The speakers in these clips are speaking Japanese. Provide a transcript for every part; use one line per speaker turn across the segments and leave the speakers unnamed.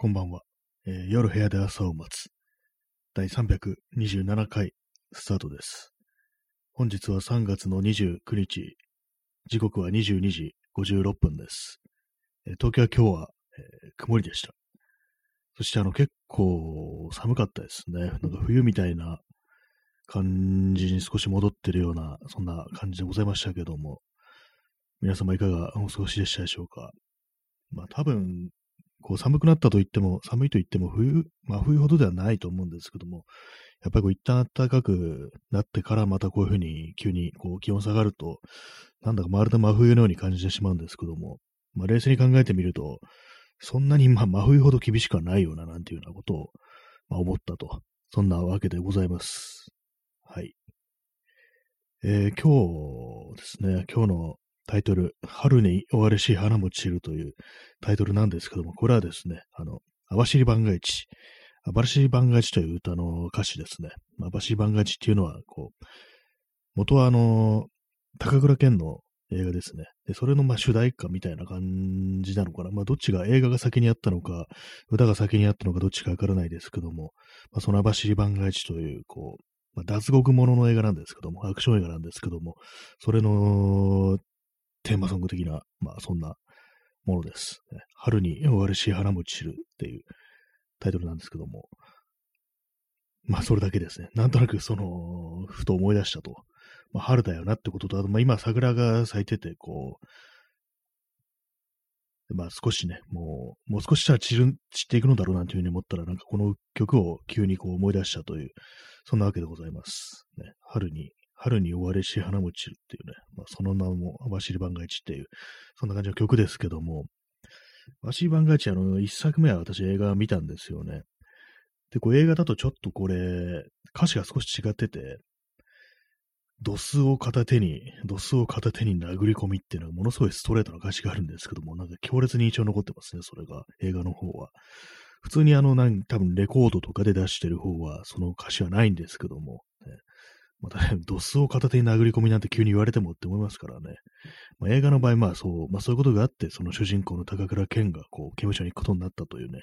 こんばんは、えー夜部屋で朝を待つ。第327回スタートです。本日は3月の29日、時刻は22時56分です。えー東京は今日は、えー曇りでした。そしてあの結構寒かったですね。なんか冬みたいな感じに少し戻ってるような、そんな感じでございましたけども、皆様いかがお過ごしでしたでしょうか？まあ多分、こう寒くなったと言っても、寒いと言っても冬、真冬ほどではないと思うんですけども、やっぱりこう一旦暖かくなってからまたこういうふうに急にこう気温下がると、なんだかまるで真冬のように感じてしまうんですけども、まあ冷静に考えてみると、そんなにまあ真冬ほど厳しくはないようななんていうようなことを、まあ、思ったと。そんなわけでございます。はい。えー今日ですね、今日のタイトル、春に終われし花も散るというタイトルなんですけども、これはですね、あの、網走番外地、網走番外地という歌の歌詞ですね。網走番外地っていうのは、こう、元はあの、高倉健の映画ですね。で、それのまあ主題歌みたいな感じなのかな。まあどっちが映画が先にあったのか、歌が先にあったのかどっちかわからないですけども、まあその網走番外地という、こう、まあ、脱獄ものの映画なんですけども、アクション映画なんですけども、それのテーマソング的な、まあそんなものです。春に終わるし花も散るっていうタイトルなんですけども、まあそれだけですね。なんとなくその、ふと思い出したと。まあ春だよなってことと、あとまあ今桜が咲いてて、こう、まあ少しね、もう、もう少ししたら散る、散っていくのだろうなんていうふうに思ったら、なんかこの曲を急にこう思い出したという、そんなわけでございます。ね、春に、春に終われし花も散るっていうね、その名も網走番外地っていう、そんな感じの曲ですけども、網走番外地あの、一作目は私映画見たんですよね。で、こう映画だとちょっとこれ、歌詞が少し違ってて、ドスを片手に、ドスを片手に殴り込みっていうのはものすごいストレートな歌詞があるんですけども、なんか強烈に印象残ってますね、それが、映画の方は。普通にあの、なん多分レコードとかで出してる方は、その歌詞はないんですけども、またね、ドスを片手に殴り込みなんて急に言われてもって思いますからね。まあ、映画の場合、まあそう、まあそういうことがあって、その主人公の高倉健がこう、刑務所に行くことになったというね、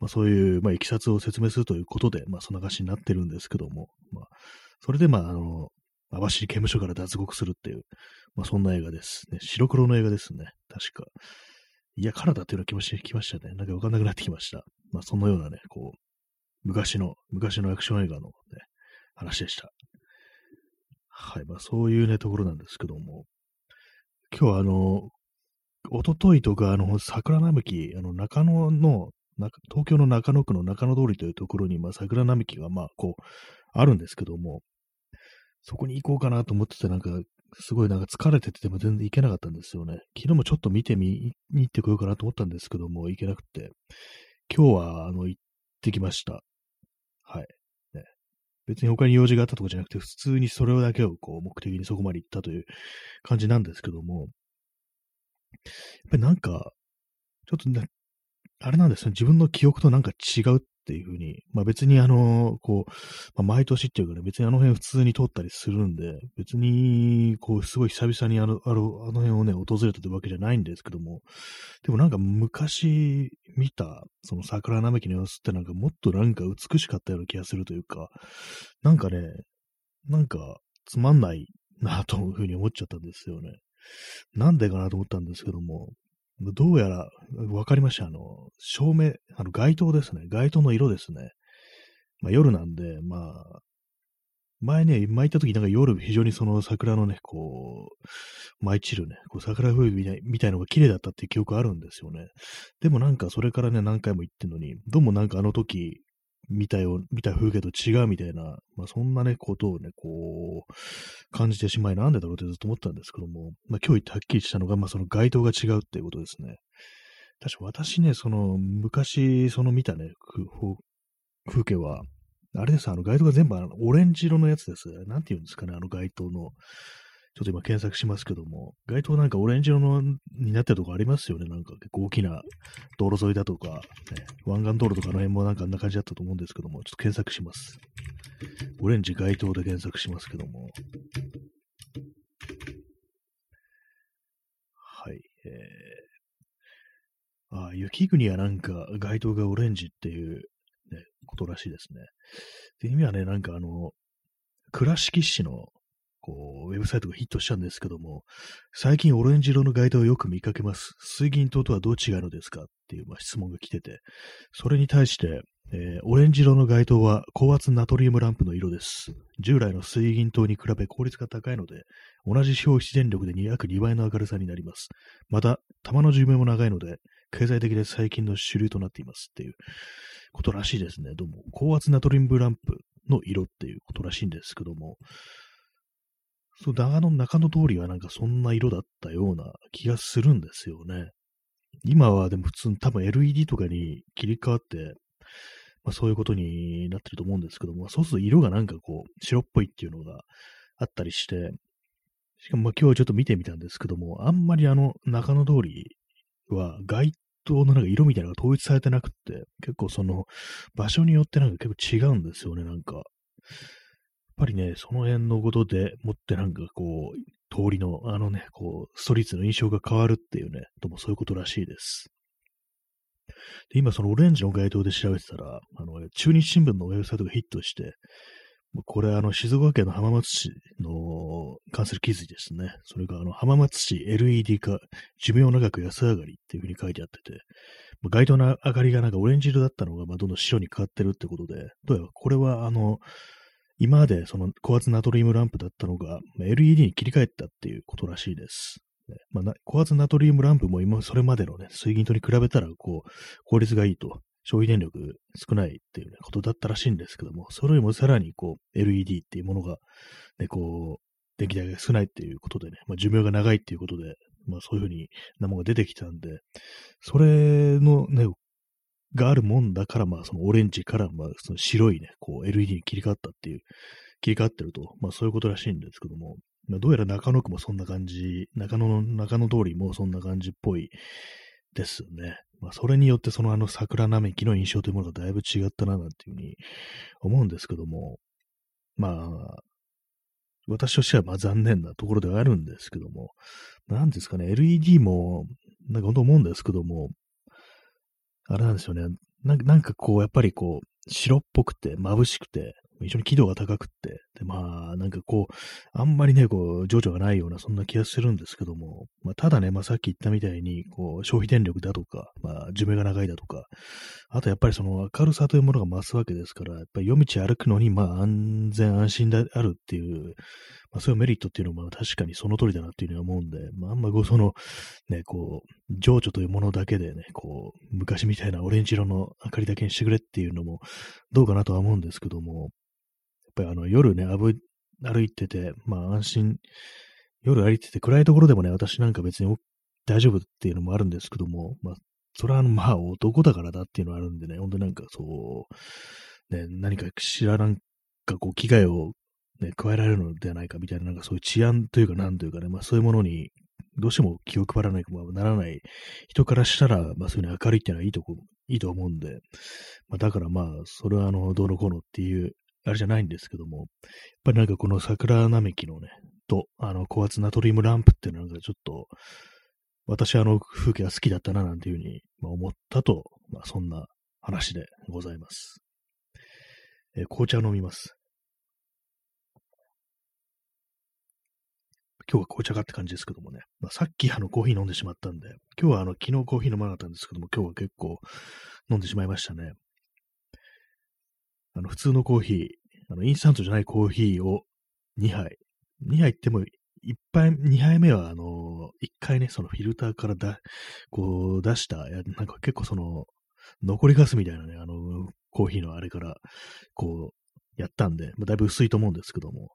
まあそういう、まあ、いきさつを説明するということで、まあそんな歌詞になってるんですけども、まあ、それでまあ、あの、網走刑務所から脱獄するっていう、まあそんな映画です。ね、白黒の映画ですね。確か。いや、カナダっていうの気持ちきましたね。なんかわかんなくなってきました。まあそのようなね、こう、昔の、昔のアクション映画のね、話でした。はい。まあそういうね、ところなんですけども、今日はあの、一昨日とか、あの、桜並木、あの、中野の、東京の中野区の中野通りというところに、まあ、桜並木が、まあ、こう、あるんですけども、そこに行こうかなと思ってて、なんか、すごいなんか疲れてても全然行けなかったんですよね。昨日もちょっと見てみ、に行ってこようかなと思ったんですけども、行けなくて、今日は、あの、行ってきました。はい。別に他に用事があったとかじゃなくて、普通にそれだけをこう、目的にそこまで行ったという感じなんですけども、やっぱりなんか、ちょっとね、あれなんですね、自分の記憶となんか違うっていうふうに、まあ別にあの、こう、まあ、毎年っていうかね、別にあの辺普通に通ったりするんで、別に、こう、すごい久々にあの、あの、あの辺をね、訪れたというわけじゃないんですけども、でもなんか昔見た、その桜並木の様子ってなんかもっとなんか美しかったような気がするというか、なんかね、なんかつまんないなというふうに思っちゃったんですよね。なんでかなと思ったんですけども、どうやら、わかりました。あの、照明、あの、街灯ですね。街灯の色ですね。まあ、夜なんで、まあ、前ね、前行った時なんか夜非常にその桜のね、こう、舞い散るね、こう桜吹雪みたいみたいのが綺麗だったっていう記憶あるんですよね。でもなんかそれからね、何回も行ってんのに、どうもなんかあの時見たよ、見た風景と違うみたいな、まあそんなね、ことをね、こう、感じてしまいなんでだろうってずっと思ったんですけども、まあ今日言ってはっきりしたのが、まあその街灯が違うっていうことですね。確か私ね、その昔その見たね、風景は、あれです、あの街灯が全部あのオレンジ色のやつです。なんて言うんですかね、あの街灯の。ちょっと今検索しますけども、街灯なんかオレンジ色のになってるとこありますよね。なんか結構大きな道路沿いだとか、ね、湾岸道路とかの辺もなんかあんな感じだったと思うんですけども、ちょっと検索します。オレンジ街灯で検索しますけども。はい。えーあ雪国はなんか街灯がオレンジっていう、ね、ことらしいですね。で意味はね、なんかあの、倉敷市のこう、ウェブサイトがヒットしたんですけども、最近オレンジ色の街灯をよく見かけます。水銀灯とはどう違うのですかっていう、まあ、質問が来てて、それに対して、えー、オレンジ色の街灯は高圧ナトリウムランプの色です。従来の水銀灯に比べ効率が高いので、同じ消費電力で約2倍の明るさになります。また、弾の寿命も長いので、経済的で最近の主流となっていますっていうことらしいですね。どうも、高圧ナトリウムランプの色っていうことらしいんですけども、そう、長野中野通りはなんかそんな色だったような気がするんですよね。今はでも普通に多分 LED とかに切り替わって、まあそういうことになってると思うんですけども、そうすると色がなんかこう白っぽいっていうのがあったりして、しかもまあ今日ちょっと見てみたんですけども、あんまりあの中野通りは街灯のなんか色みたいなのが統一されてなくって、結構その場所によってなんか結構違うんですよね、なんか。やっぱりね、その辺のことでもってなんかこう、通りのあのね、こう、ストリートの印象が変わるっていうね、ともそういうことらしいです。で今そのオレンジの街灯で調べてたら、あの、中日新聞のウェブサイトがヒットして、これあの、静岡県の浜松市の関する記事ですね。それがあの、浜松市 LED 化、寿命長く安上がりっていうふうに書いてあってて、ま街灯の明かりがなんかオレンジ色だったのが、まあ、どんどん白に変わってるってことで、どうやらこれはあの、今までその高圧ナトリウムランプだったのが、LED に切り替えたっていうことらしいです。まあ、高圧ナトリウムランプも今、それまでのね、水銀灯に比べたら、こう、効率がいいと、消費電力少ないっていう、ね、ことだったらしいんですけども、それよりもさらに、こう、LED っていうものが、ね、こう、電気代が少ないっていうことでね、まあ、寿命が長いっていうことで、まあ、そういうふうになものが出てきたんで、それのね、があるもんだから、まあ、そのオレンジから、まあ、その白いね、こう、LED に切り替わったっていう、切り替わってると、まあ、そういうことらしいんですけども、まあ、どうやら中野区もそんな感じ、中野の、中野通りもそんな感じっぽいですね。まあ、それによって、そのあの桜並木の印象というものがだいぶ違ったな、なんていうふうに思うんですけども、まあ、私としてはまあ残念なところではあるんですけども、なんですかね、LED も、なんか本当思うんですけども、あれなんですよね。なんかこう、やっぱりこう、白っぽくて、眩しくて、非常に輝度が高くって、で、まあ、なんかこう、あんまりね、こう、情緒がないような、そんな気がするんですけども、まあ、ただね、まあ、さっき言ったみたいに、こう、消費電力だとか、まあ、寿命が長いだとか、あとやっぱりその明るさというものが増すわけですから、やっぱり夜道歩くのに、まあ、安全安心であるっていう、まあ、そういうメリットっていうのも確かにその通りだなっていうふうに思うんで、まあ、あんまこう、その、ね、こう、情緒というものだけでね、こう、昔みたいなオレンジ色の明かりだけにしてくれっていうのも、どうかなとは思うんですけども、ぱりあの夜ね、歩いてて、まあ安心、夜歩いてて暗いところでもね、私なんか別に大丈夫っていうのもあるんですけども、まあ、それは、まあ男だからだっていうのはあるんでね、本当なんかそう、ね、何か知らなんかこう危害をね、加えられるのではないかみたいな、なんかそういう治安というかなんというかね、まあそういうものにどうしても気を配らないかもならない人からしたら、まあそういうに明るいっていうのはいいとこ、いいと思うんで、まあだからまあ、それはあの、どうのこうのっていうあれじゃないんですけども、やっぱりなんかこの桜並木のね、と、あの、高圧ナトリウムランプっていうのがちょっと、私はあの風景が好きだったななんていうふうに思ったと、まあそんな話でございます。えー、紅茶飲みます。今日は紅茶かって感じですけどもね。まあ、さっきあのコーヒー飲んでしまったんで、今日はあの昨日コーヒー飲まなかったんですけども、今日は結構飲んでしまいましたね。あの、普通のコーヒー、あの、インスタントじゃないコーヒーを2杯。2杯っても、1杯、2杯目は、あの、1回ね、そのフィルターからだ、こう、出した、やなんか結構その、残りガスみたいなね、あの、コーヒーのあれから、こう、やったんで、まあ、だいぶ薄いと思うんですけども、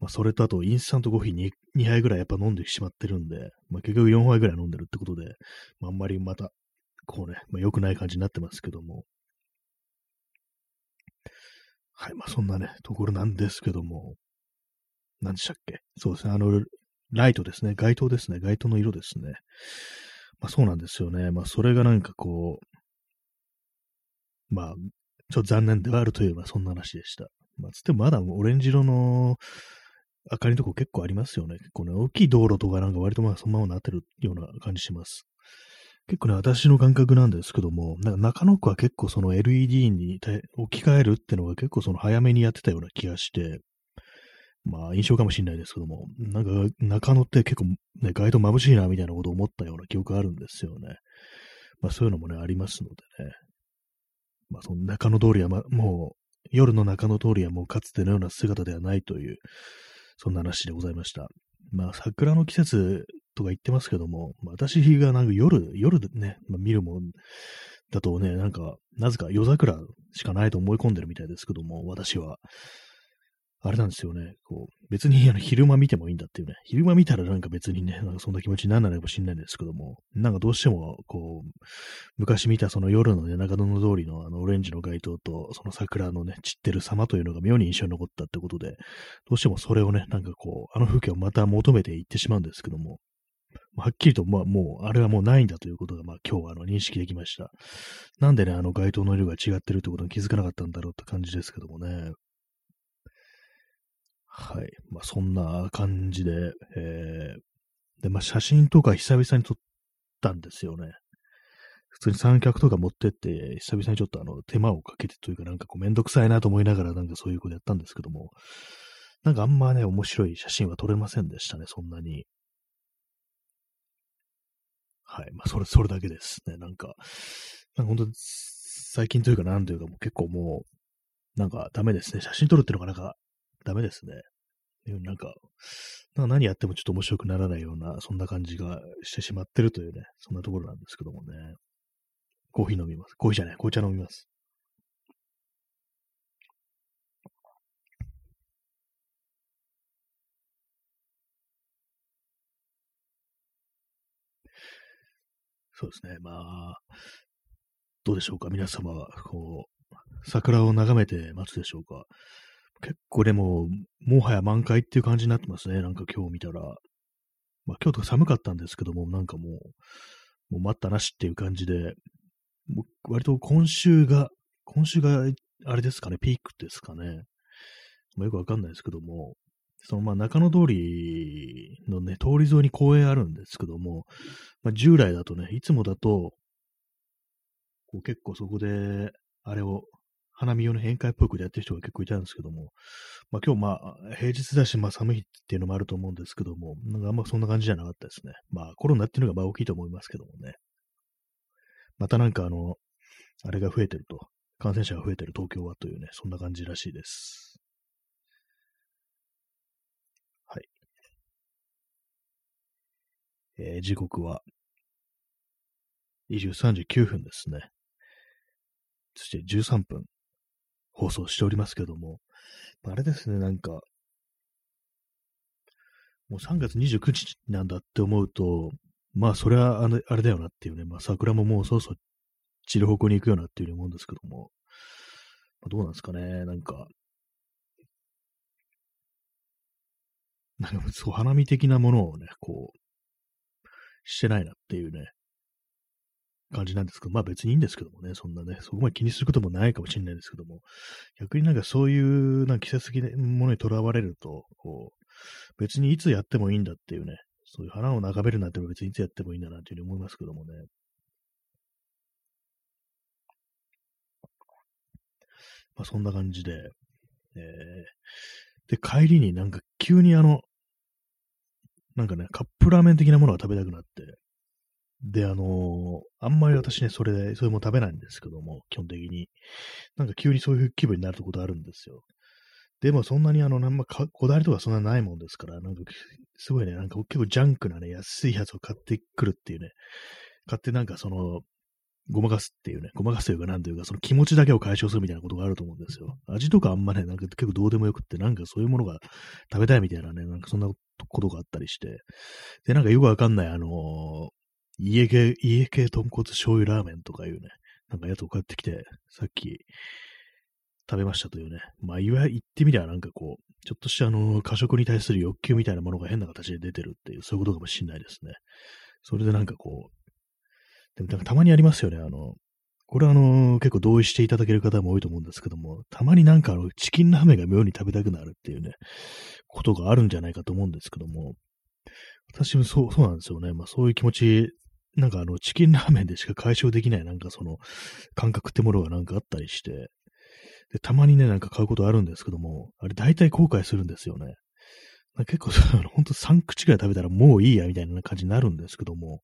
まあ、それとあと、インスタントコーヒー 2, 2杯ぐらいやっぱ飲んでしまってるんで、まあ、結局4杯ぐらい飲んでるってことで、まあ、あんまりまた、こうね、まあ、良くない感じになってますけども、はい、まあそんなね、ところなんですけども、何でしたっけ？そうですね、あの、ライトですね、街灯ですね、街灯の色ですね。まあそうなんですよね。まあそれがなんかこう、まあ、ちょっと残念ではあるといえばそんな話でした。まあつってもまだオレンジ色の明かりのとこ結構ありますよね。結構ね、大きい道路とかなんか割とまあそのままなってるような感じします。結構ね、私の感覚なんですけども、なんか中野区は結構その LED に置き換えるってのが結構その早めにやってたような気がして、まあ印象かもしれないですけども、なんか中野って結構ね、街灯眩しいなみたいなことを思ったような記憶あるんですよね。まあそういうのもね、ありますのでね。まあその中野通りは、ま、もう夜の中野通りはもうかつてのような姿ではないという、そんな話でございました。まあ桜の季節とか言ってますけども、私がなんか夜、夜でね、まあ、見るもんだとね、なんか、なぜか夜桜しかないと思い込んでるみたいですけども、私は。あれなんですよね。こう、別にあの昼間見てもいいんだっていうね。昼間見たらなんか別にね、なんかそんな気持ちにならないかもしれないんですけども、なんかどうしても、こう、昔見たその夜のね、中野の通りのあのオレンジの街灯と、その桜のね、散ってる様というのが妙に印象に残ったってことで、どうしてもそれをね、なんかこう、あの風景をまた求めていってしまうんですけども、はっきりと、まあもう、あれはもうないんだということが、まあ今日はあの認識できました。なんでね、あの街灯の色が違ってるってことに気づかなかったんだろうって感じですけどもね。はい。まあそんな感じで、えー、で、まあ写真とか久々に撮ったんですよね。普通に三脚とか持ってって、久々にちょっとあの手間をかけてというかなんかこうめんどくさいなと思いながらなんかそういうことやったんですけども、なんかあんまね、面白い写真は撮れませんでしたね、そんなに。はい。まあ、それ、それだけですね。なんか、なんか本当最近というかなんというかもう結構もう、なんかダメですね。写真撮るっていうのがなんかダメですね。なんか、なんか何やってもちょっと面白くならないような、そんな感じがしてしまってるというね、そんなところなんですけどもね。コーヒー飲みます。コーヒーじゃない、紅茶飲みます。そうですね。まあ、どうでしょうか、皆様は、こう、桜を眺めて待つでしょうか。結構でも、もはや満開っていう感じになってますね。なんか今日見たら。まあ今日とか寒かったんですけども、なんかもう、もう待ったなしっていう感じで、割と今週が、今週があれですかね、ピークですかね。まあ、よくわかんないですけども、そのまあ中野通りのね、通り沿いに公園あるんですけども、まあ、従来だとね、いつもだと、こう結構そこで、あれを、花見用の宴会っぽくでやってる人が結構いたんですけども、まあ今日まあ平日だし、まあ寒いっていうのもあると思うんですけども、なんかあんまそんな感じじゃなかったですね。まあコロナっていうのがまあ大きいと思いますけどもね。またなんかあの、あれが増えてると、感染者が増えてる東京はというね、そんな感じらしいです。えー、時刻は23時9分ですね。そして13分放送しておりますけども、あれですね、なんか、もう3月29日なんだって思うと、まあそれはあのあれだよなっていうね、まあ桜ももうそろそろ散る方向に行くよなっていうふうに思うんですけども、まあ、どうなんですかね、なんか、なんかそう花見的なものをね、こう、してないなっていうね、感じなんですけど、まあ別にいいんですけどもね、そんなね、そこまで気にすることもないかもしれないですけども、逆になんかそういうなんか季節的なものにとらわれると、こう、別にいつやってもいいんだっていうね、そういう花を眺めるなんて別にいつやってもいいんだなというふうに思いますけどもね。まあそんな感じで、えー、で、帰りになんか急にあの、なんかね、カップラーメン的なものが食べたくなって、で、あのー、あんまり私ね、それで、それも食べないんですけども、基本的に。なんか急にそういう気分になることあるんですよ。でもそんなにあの、なんまこだわりとかそんなないもんですから、なんかすごいね、なんか結構ジャンクなね、安いやつを買ってくるっていうね、買ってなんかその、ごまかすっていうね、ごまかすというかなんというか、その気持ちだけを解消するみたいなことがあると思うんですよ。味とかあんまね、なんか結構どうでもよくって、なんかそういうものが食べたいみたいなね、なんかそんなことがあったりして、で、なんかよくわかんない、あのー、家系、家系豚骨醤油ラーメンとかいうね、なんかやつを買ってきて、さっき食べましたというね、まあ、いわゆる言ってみりゃなんかこう、ちょっとしたあの、過食に対する欲求みたいなものが変な形で出てるっていう、そういうことかもしれないですね。それでなんかこう、でも、たまにありますよね。あの、これはあの、結構同意していただける方も多いと思うんですけども、たまになんかあの、チキンラーメンが妙に食べたくなるっていうね、ことがあるんじゃないかと思うんですけども、私もそう、そうなんですよね。まあそういう気持ちなんかあの、チキンラーメンでしか解消できないなんかその感覚ってものがなんかあったりして、で、たまにね、なんか買うことあるんですけども、あれ大体後悔するんですよね。結構、ほんと3口くらい食べたらもういいやみたいな感じになるんですけども、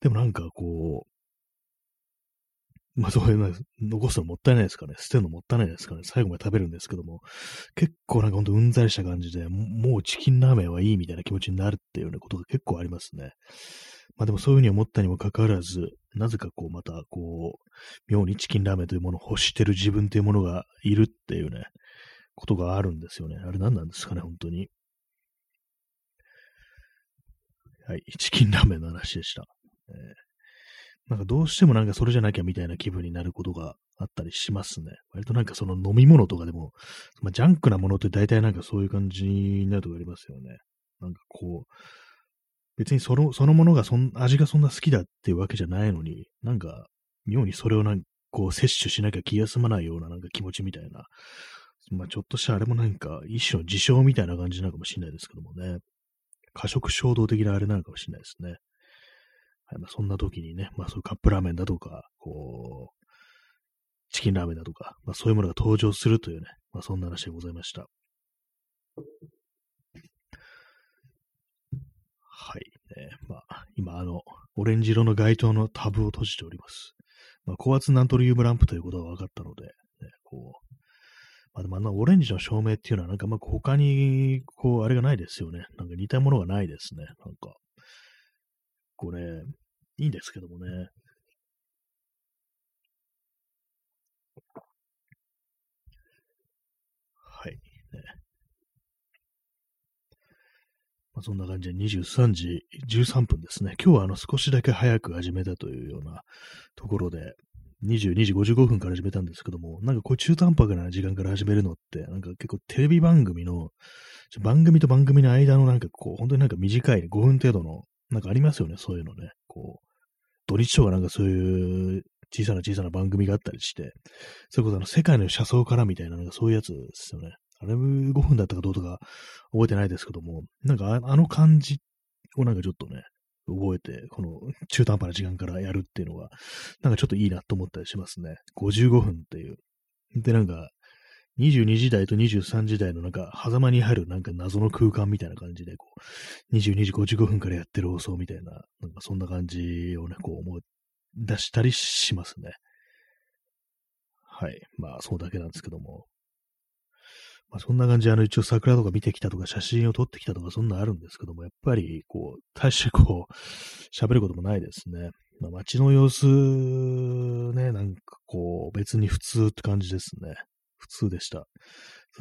でもなんかこう、まあそういうの、残すのもったいないですかね。捨てるのもったいないですかね。最後まで食べるんですけども、結構なんかほんとうんざりした感じで、もうチキンラーメンはいいみたいな気持ちになるっていうようなことが結構ありますね。まあでもそういうふうに思ったにもかかわらず、なぜかこうまたこう、妙にチキンラーメンというものを欲してる自分というものがいるっていうね、ことがあるんですよね。あれ何なんですかね、本当に。はい、チキンラーメンの話でした。えー、なんかどうしてもなんかそれじゃなきゃみたいな気分になることがあったりしますね。割となんかその飲み物とかでも、まあ、ジャンクなものって大体なんかそういう感じになるとこありますよね。なんかこう、別にその、そのものがそん、味がそんな好きだっていうわけじゃないのに、なんか、妙にそれをなんか、こう、摂取しなきゃ気が済まないようななんか気持ちみたいな。まあ、ちょっとしたあれもなんか、一種の自傷みたいな感じなのかもしれないですけどもね。過食衝動的なあれなのかもしれないですね。はい、まあ、そんな時にね、まあ、そういうカップラーメンだとか、こう、チキンラーメンだとか、まあ、そういうものが登場するというね、まあ、そんな話でございました。はい。えー、まあ、今、あの、オレンジ色の街灯のタブを閉じております。まあ、高圧ナントリウムランプということが分かったので、ね、こう、まあ、でもあのオレンジの照明っていうのはなんかまあ他に、こう、あれがないですよね。なんか似たものがないですね。なんか、これ、いいんですけどもね。はい。ねまあ、そんな感じで23時13分ですね。今日はあの少しだけ早く始めたというようなところで、22時55分から始めたんですけども、なんかこう中途半端な時間から始めるのって、なんか結構テレビ番組の、番組と番組の間のなんかこう、本当になんか短い5分程度の、なんかありますよね、そういうのね。こう、土日とかなんかそういう小さな小さな番組があったりして、それこそあの世界の車窓からみたいな、なんかそういうやつですよね。あれ5分だったかどうとか覚えてないですけども、なんかあの感じをなんかちょっとね、覚えて、この中途半端な時間からやるっていうのが、なんかちょっといいなと思ったりしますね。55分っていう。で、なんか、22時台と23時台のなんか、狭間に入るなんか謎の空間みたいな感じで、こう、22時55分からやってる放送みたいな、なんかそんな感じをね、こう思い出したりしますね。はい。まあ、そうだけなんですけども。まあ、そんな感じで、あの、一応桜とか見てきたとか、写真を撮ってきたとか、そんなあるんですけども、やっぱり、こう、大してこう、喋ることもないですね。まあ、街の様子、ね、なんかこう、別に普通って感じですね。普通でした。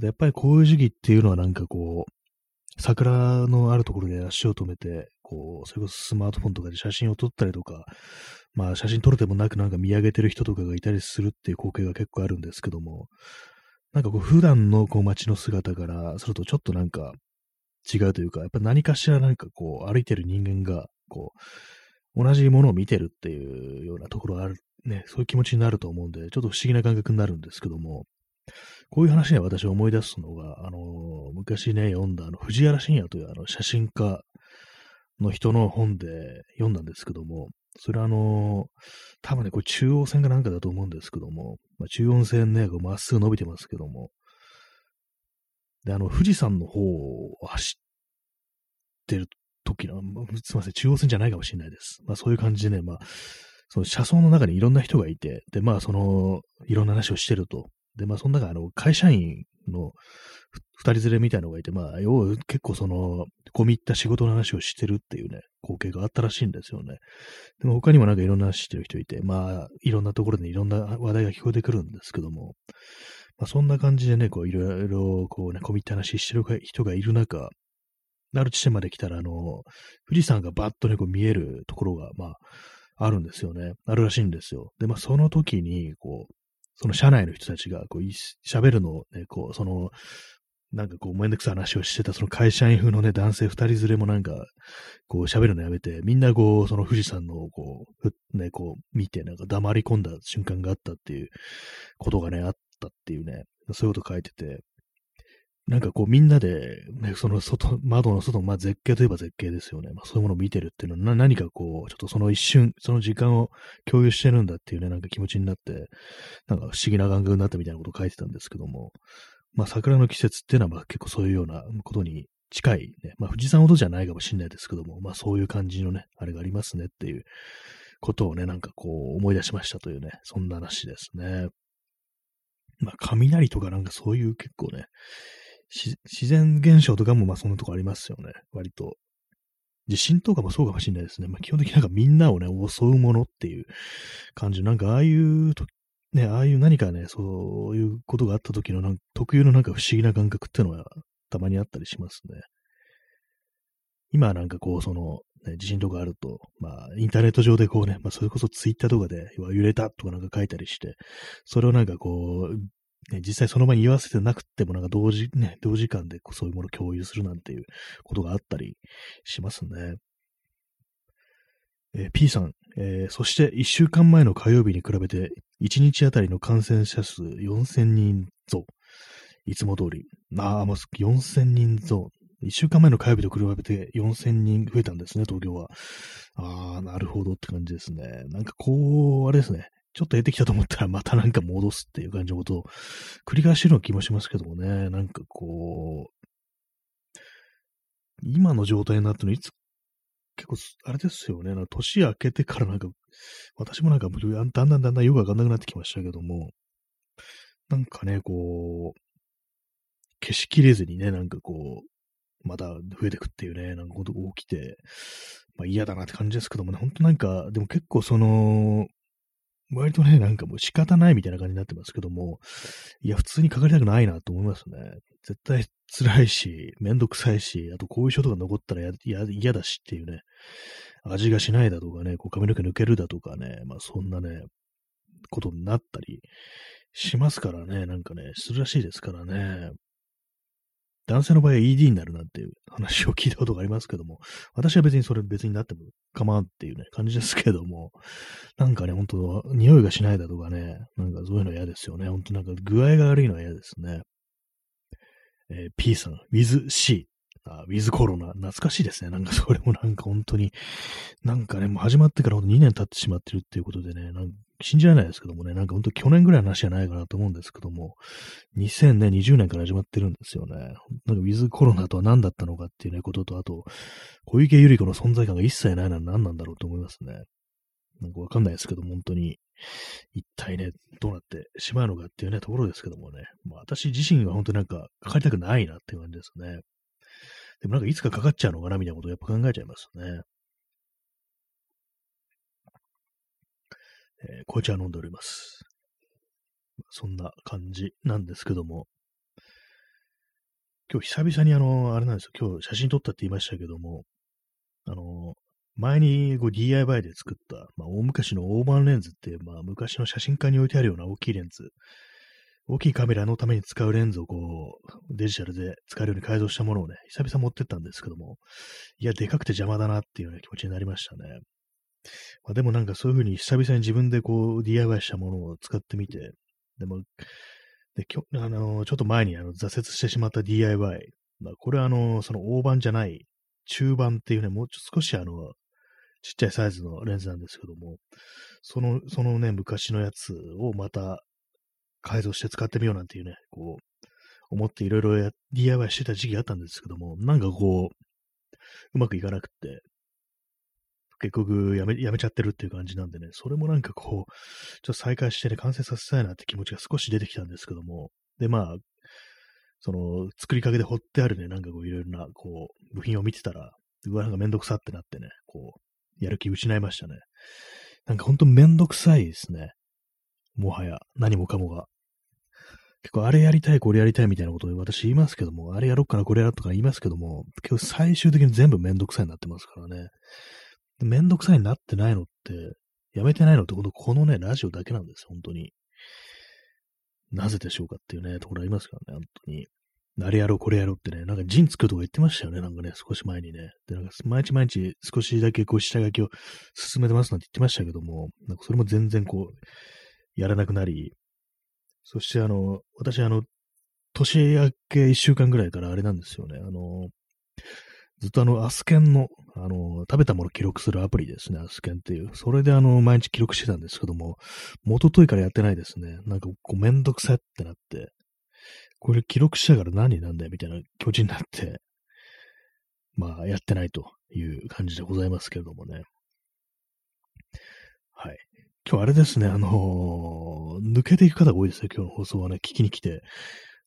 やっぱりこういう時期っていうのはなんかこう、桜のあるところで足を止めて、こう、それこそスマートフォンとかで写真を撮ったりとか、まあ写真撮るでもなくなんか見上げてる人とかがいたりするっていう光景が結構あるんですけども、なんかこう普段のこう街の姿からするとちょっとなんか違うというか、やっぱ何かしらなんかこう歩いてる人間がこう同じものを見てるっていうようなところある、ね、そういう気持ちになると思うんで、ちょっと不思議な感覚になるんですけども、こういう話で私思い出すのが、あのー、昔ね、読んだあの藤原信也というあの写真家の人の本で読んだんですけども、それはあのー、多分ね、これ中央線かなんかだと思うんですけども、まあ、中央線ね、まっすぐ伸びてますけども、で、あの、富士山の方を走ってる時の、まあ、すいません、中央線じゃないかもしれないです。まあそういう感じでね、まあ、その車窓の中にいろんな人がいて、で、まあその、いろんな話をしてると。で、まあその中、あの、会社員の二人連れみたいのがいて、まあ、要は結構その、込み入った仕事の話をしてるっていうね、光景があったらしいんですよね。でも他にもなんかいろんな話してる人いて、まあ、いろんなところでいろんな話題が聞こえてくるんですけども、まあ、そんな感じでね、こう、いろいろ、こうね、込み入った話してる人がいる中、ある地点まで来たら、あの、富士山がバッとね、こう見えるところが、まあ、あるんですよね。あるらしいんですよ。で、まあ、その時に、こう、その社内の人たちが、こう、喋るのをね、こう、その、なんかこう、めんどくさい話をしてた、その会社員風のね、男性二人連れもなんか、こう、喋るのやめて、みんなこう、その富士山の、こう、ね、こう、見て、なんか黙り込んだ瞬間があったっていうことがね、あったっていうね、そういうこと書いてて、なんかこうみんなで、ね、その外、窓の外、まあ絶景といえば絶景ですよね。まあそういうものを見てるっていうのは何かこう、ちょっとその一瞬、その時間を共有してるんだっていうね、なんか気持ちになって、なんか不思議な感覚になったみたいなことを書いてたんですけども、まあ桜の季節っていうのはまあ結構そういうようなことに近いね、まあ富士山ほどじゃないかもしれないですけども、まあそういう感じのね、あれがありますねっていうことをね、なんかこう思い出しましたというね、そんな話ですね。まあ雷とかなんかそういう結構ね、自然現象とかもまあそんなとこありますよね、割と。地震とかもそうかもしれないですね。まあ基本的になんかみんなをね、襲うものっていう感じ。なんかああいうと、ね、ああいう何かね、そういうことがあった時のなん特有のなんか不思議な感覚っていうのはたまにあったりしますね。今なんかこう、その、ね、地震とかあると、まあ、インターネット上でこうね、まあ、それこそツイッターとかで、揺れたとかなんか書いたりして、それをなんかこう、ね、実際その場に言わせてなくても、なんか同時、ね、同時間でそういうものを共有するなんていうことがあったりしますね。えー、P さん、えー、そして1週間前の火曜日に比べて、1日あたりの感染者数4000人増。いつも通り。ああ、もう4000人増。1週間前の火曜日と比べて4000人増えたんですね、東京は。ああ、なるほどって感じですね。なんかこう、あれですね。ちょっと得てきたと思ったらまたなんか戻すっていう感じのことを繰り返してるような気もしますけどもね。なんかこう、今の状態になったのいつ、結構、あれですよね。年明けてからなんか、私もなんか、だんだんだんだんよくわかんなくなってきましたけども、なんかね、こう、消しきれずにね、なんかこう、また増えてくっていうね、なんかことが起きて、まあ嫌だなって感じですけどもね、ほんとなんか、でも結構その、割とね、なんかもう仕方ないみたいな感じになってますけども、いや、普通にかかりたくないなと思いますね。絶対辛いし、めんどくさいし、あと後遺症とか残ったら嫌だしっていうね、味がしないだとかね、こう髪の毛抜けるだとかね、まあそんなね、ことになったりしますからね、なんかね、するらしいですからね。男性の場合は ED になるなんていう話を聞いたことがありますけども、私は別にそれ別になっても構わんっていうね、感じですけども、なんかね、本当匂いがしないだとかね、なんかそういうの嫌ですよね。本当なんか具合が悪いのは嫌ですね。えー、P さん、with C。あ、ウィズコロナ。懐かしいですね。なんかそれもなんか本当に、なんかね、もう始まってから2年経ってしまってるっていうことでね、なん信じられないですけどもね、なんか本当去年ぐらいの話じゃないかなと思うんですけども、2020年から始まってるんですよね。なんかウィズコロナとは何だったのかっていうね、ことと、あと、小池百合子の存在感が一切ないのは何なんだろうと思いますね。なんかわかんないですけども、本当に、一体ね、どうなってしまうのかっていうね、ところですけどもね、まあ、私自身は本当になんかかかりたくないなっていう感じですね。でもなんかいつかかかっちゃうのかなみたいなことをやっぱ考えちゃいますね。えー、紅茶飲んでおります。そんな感じなんですけども、今日久々にあの、あれなんですよ、今日写真撮ったって言いましたけども、あの、前にこう DIY で作った、まあ、大昔の大判レンズっていう、まあ、昔の写真家に置いてあるような大きいレンズ、大きいカメラのために使うレンズをこう、デジタルで使えるように改造したものをね、久々持ってったんですけども、いや、でかくて邪魔だなっていうような気持ちになりましたね。まあ、でもなんかそういうふうに久々に自分でこう DIY したものを使ってみて、でも、で、きょあのちょっと前にあの挫折してしまった DIY。まあ、これはあの、その大判じゃない、中盤っていうね、もうちょっと少しあの、ちっちゃいサイズのレンズなんですけども、その、そのね、昔のやつをまた改造して使ってみようなんていうね、こう、思っていろいろ DIY してた時期あったんですけども、なんかこう、うまくいかなくって、結局やめ、やめちゃってるっていう感じなんでね、それもなんかこう、ちょっと再開してね、完成させたいなって気持ちが少し出てきたんですけども、で、まあ、その、作りかけで掘ってあるね、なんかこう、いろいろな、こう、部品を見てたら、うわ、なんかめんどくさってなってね、こう、やる気失いましたね。なんかほんとめんどくさいですね。もはや、何もかもが。結構あれやりたい、これやりたいみたいなことを私言いますけども、あれやろっかな、これやろうとか言いますけども、結構最終的に全部めんどくさいになってますからね。めんどくさいになってないのって、やめてないのって、こと、このね、ラジオだけなんです、本当に。なぜでしょうかっていうね、ところありますからね、本当に。あれやろう、これやろうってね、なんかジン作るとか言ってましたよね、なんかね、少し前にね。で、なんか毎日毎日少しだけこう下書きを進めてますなんて言ってましたけども、なんかそれも全然こう、やらなくなり、そしてあの、私あの、年明け一週間ぐらいからあれなんですよね。あの、ずっとあの、アスケンの、あの、食べたものを記録するアプリですね、アスケンっていう。それであの、毎日記録してたんですけども、もとといからやってないですね。なんか、こう、めんどくさいってなって、これ記録したから何なんだよ、みたいな気持ちになって、まあ、やってないという感じでございますけれどもね。はい。今日あれですね、あのー、抜けていく方が多いですね、今日の放送はね、聞きに来て。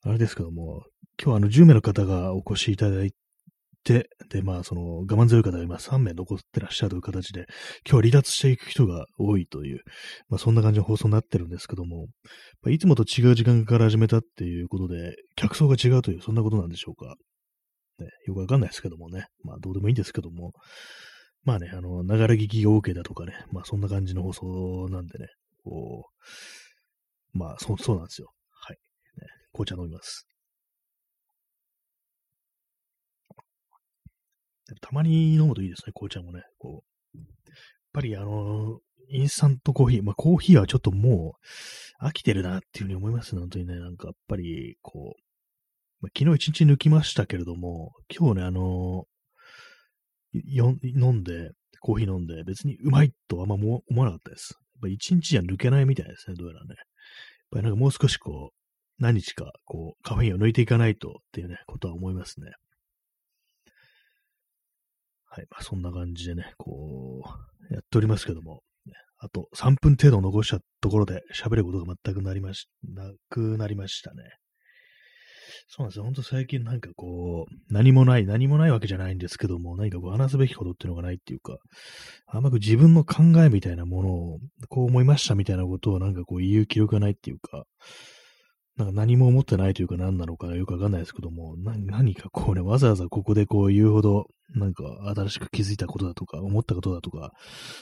あれですけども、今日あの、10名の方がお越しいただい、で、まあ、その、我慢強い方が今3名残ってらっしゃるという形で、今日は離脱していく人が多いという、まあ、そんな感じの放送になってるんですけども、いつもと違う時間から始めたっていうことで、客層が違うという、そんなことなんでしょうか。ね、よくわかんないですけどもね。まあ、どうでもいいんですけども、まあね、あの、流れ聞きが OK だとかね、まあそんな感じの放送なんでね、こう、まあそそうなんですよ。はい。ね、紅茶飲みます。たまに飲むといいですね、紅茶もね。こうやっぱりあの、インスタントコーヒー、まあコーヒーはちょっともう飽きてるなっていうふうに思いますね、本当にね。なんかやっぱり、こう、まあ、昨日一日抜きましたけれども、今日ね、あのよ飲んで、コーヒー飲んで、別にうまいとあんま思わなかったです。一日じゃ抜けないみたいですね、どうやらね。やっぱりなんかもう少しこう、何日か、こう、カフェインを抜いていかないとっていうね、ことは思いますね。い。まあ、そんな感じでね、こう、やっておりますけども、あと3分程度残したところで喋ることが全くなりまし、なくなりましたね。そうなんですよ。ほんと最近なんかこう、何もない、何もないわけじゃないんですけども、何かこう話すべきことっていうのがないっていうか、あんまく自分の考えみたいなものを、こう思いましたみたいなことをなんかこう言う記録がないっていうか、なんか何も思ってないというか何なのかよくわかんないですけども、何かこうね、わざわざここでこう言うほど、なんか新しく気づいたことだとか、思ったことだとか、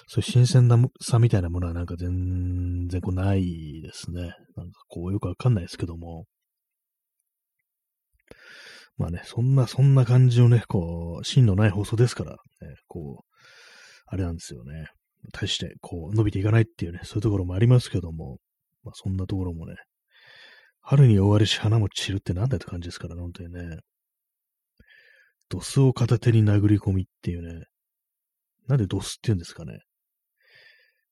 そういう新鮮なさみたいなものはなんか全然こうないですね。なんかこうよくわかんないですけども、まあね、そんな、そんな感じのね、こう、芯のない放送ですから、ね、こう、あれなんですよね。大して、こう、伸びていかないっていうね、そういうところもありますけども、まあそんなところもね、春に終わるし花も散るってなんだって感じですからね、本当にね。ドスを片手に殴り込みっていうね、なんでドスって言うんですかね。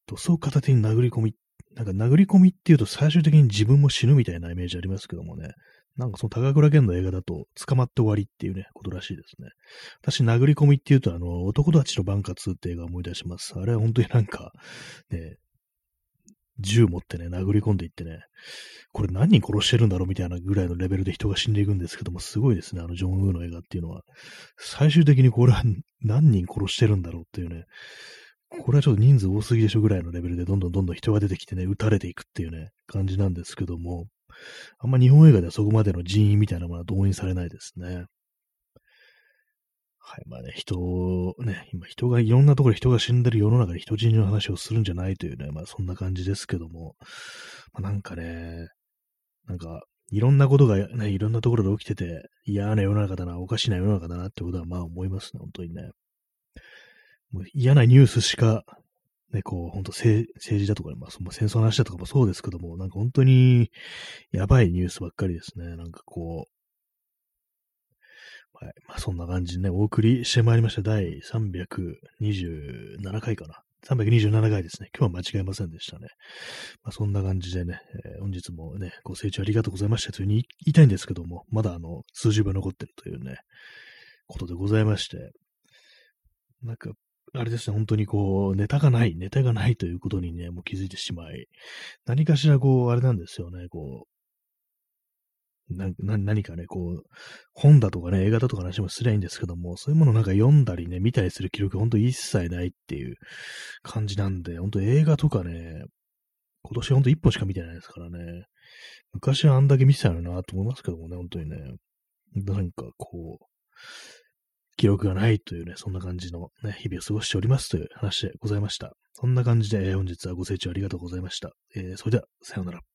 ドスを片手に殴り込み、なんか殴り込みっていうと最終的に自分も死ぬみたいなイメージありますけどもね。なんかその高倉健の映画だと、捕まって終わりっていうね、ことらしいですね。私、殴り込みっていうと、あの、男たちのバンカツって映画を思い出します。あれは本当になんか、ね、銃持ってね、殴り込んでいってね、これ何人殺してるんだろうみたいなぐらいのレベルで人が死んでいくんですけども、すごいですね、あのジョン・ウーの映画っていうのは。最終的にこれは何人殺してるんだろうっていうね、これはちょっと人数多すぎでしょぐらいのレベルでどんどんどんどん人が出てきてね、撃たれていくっていうね、感じなんですけども、あんま日本映画ではそこまでの人員みたいなものは動員されないですね。はい。まあね、人ね、今人が、いろんなところで人が死んでる世の中で人死にの話をするんじゃないというね、まあそんな感じですけども、まあ、なんかね、なんか、いろんなことがね、いろんなところで起きてて、嫌な世の中だな、おかしな世の中だなってことはまあ思いますね、本当にね。もう嫌なニュースしかね、こう、本当政政治だとか、まあ、その戦争の話だとかもそうですけども、なんか本当にやばいニュースばっかりですね。なんかこう、はい。まあ、そんな感じでね、お送りしてまいりました。第327回かな。327回ですね。今日は間違いませんでしたね。まあ、そんな感じでね、えー、本日もね、ご清聴ありがとうございましたというふうに言いたいんですけども、まだあの、数十秒残ってるというね、ことでございまして、なんか、あれですね、本当にこう、ネタがない、ネタがないということにね、もう気づいてしまい、何かしらこう、あれなんですよね、こう、な、な、何かね、こう、本だとかね、映画だとか話もすりゃいいんですけども、そういうものなんか読んだりね、見たりする記録ほんと一切ないっていう感じなんで、ほんと映画とかね、今年ほんと一本しか見てないですからね、昔はあんだけ見てたのなと思いますけどもね、本当にね、なんかこう、記録がないというね、そんな感じのね、日々を過ごしておりますという話でございました。そんな感じで、えー、本日はご清聴ありがとうございました。えー、それでは、さようなら。